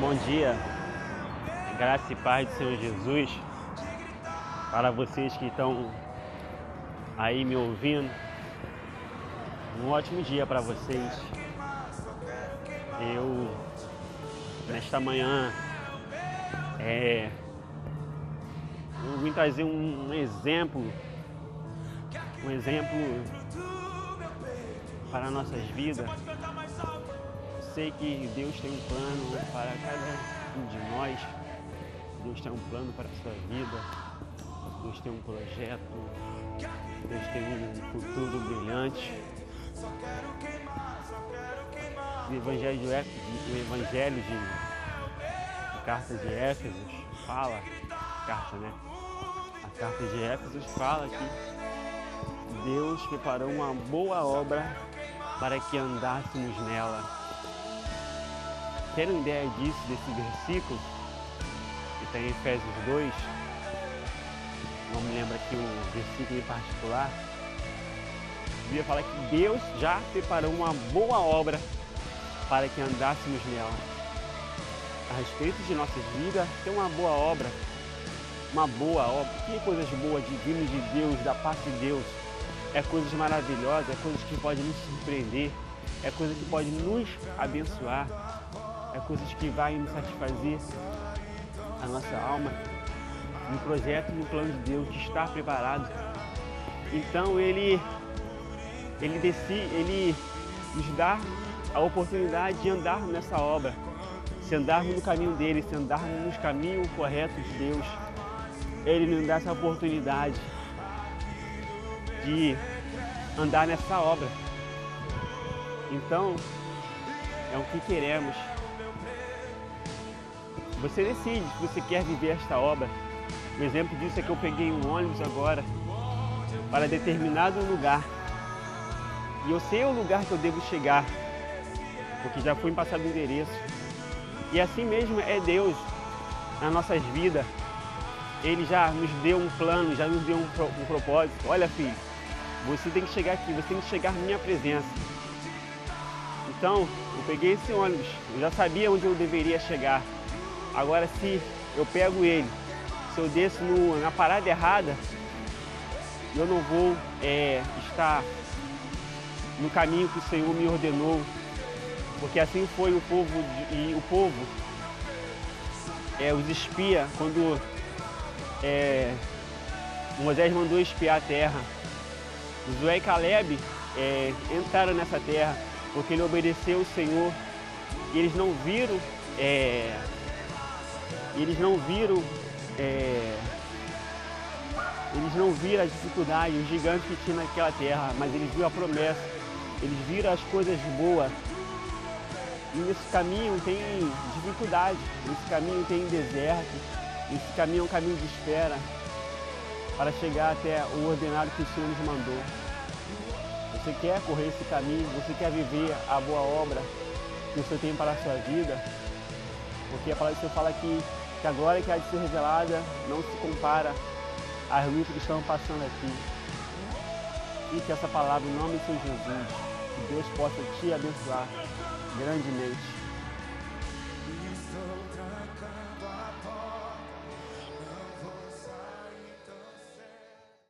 Bom dia, graça e paz do Senhor Jesus. Para vocês que estão aí me ouvindo, um ótimo dia para vocês. Eu, nesta manhã, é, eu vim trazer um, um exemplo, um exemplo para nossas vidas sei que Deus tem um plano para cada um de nós. Deus tem um plano para a sua vida. Deus tem um projeto. Deus tem um futuro brilhante. O Evangelho de, o Evangelho de, carta de Éfesos fala, carta, né? A carta de Éfesos fala que Deus preparou uma boa obra para que andássemos nela terem ideia disso, desse versículo, que está em Efésios 2, não me lembro aqui o versículo em particular, a Bíblia fala que Deus já preparou uma boa obra para que andássemos nela. A respeito de nossas vidas, tem uma boa obra, uma boa obra. Que coisas boas de vindo de Deus, da parte de Deus? É coisas maravilhosas, é coisas que podem nos surpreender, é coisas que podem nos abençoar é coisas que vai nos satisfazer a nossa alma no projeto no plano de Deus de estar preparado. Então ele ele decide, ele nos dá a oportunidade de andar nessa obra, se andarmos no caminho dele, se andarmos nos caminhos corretos de Deus. Ele nos dá essa oportunidade de andar nessa obra. Então, é o que queremos você decide se você quer viver esta obra. Um exemplo disso é que eu peguei um ônibus agora para determinado lugar. E eu sei o lugar que eu devo chegar, porque já fui passado o endereço. E assim mesmo é Deus nas nossas vidas. Ele já nos deu um plano, já nos deu um, um propósito. Olha, filho, você tem que chegar aqui, você tem que chegar na minha presença. Então, eu peguei esse ônibus, eu já sabia onde eu deveria chegar. Agora, se eu pego ele, se eu desço no, na parada errada, eu não vou é, estar no caminho que o Senhor me ordenou, porque assim foi o povo e o povo é, os espia quando é, Moisés mandou espiar a terra. Josué e Caleb é, entraram nessa terra porque ele obedeceu o Senhor e eles não viram é, eles não viram, é, eles não viram a dificuldade, os gigantes que tinha naquela terra, mas eles viram a promessa, eles viram as coisas boas. E nesse caminho tem dificuldade, nesse caminho tem deserto, esse caminho é um caminho de espera para chegar até o ordenado que o Senhor nos mandou. Você quer correr esse caminho, você quer viver a boa obra que o Senhor tem para a sua vida? Porque a palavra do Senhor fala que que a glória que há de ser revelada não se compara às lutas que estão passando aqui. E que essa palavra, em nome de Jesus, que Deus possa te abençoar grandemente.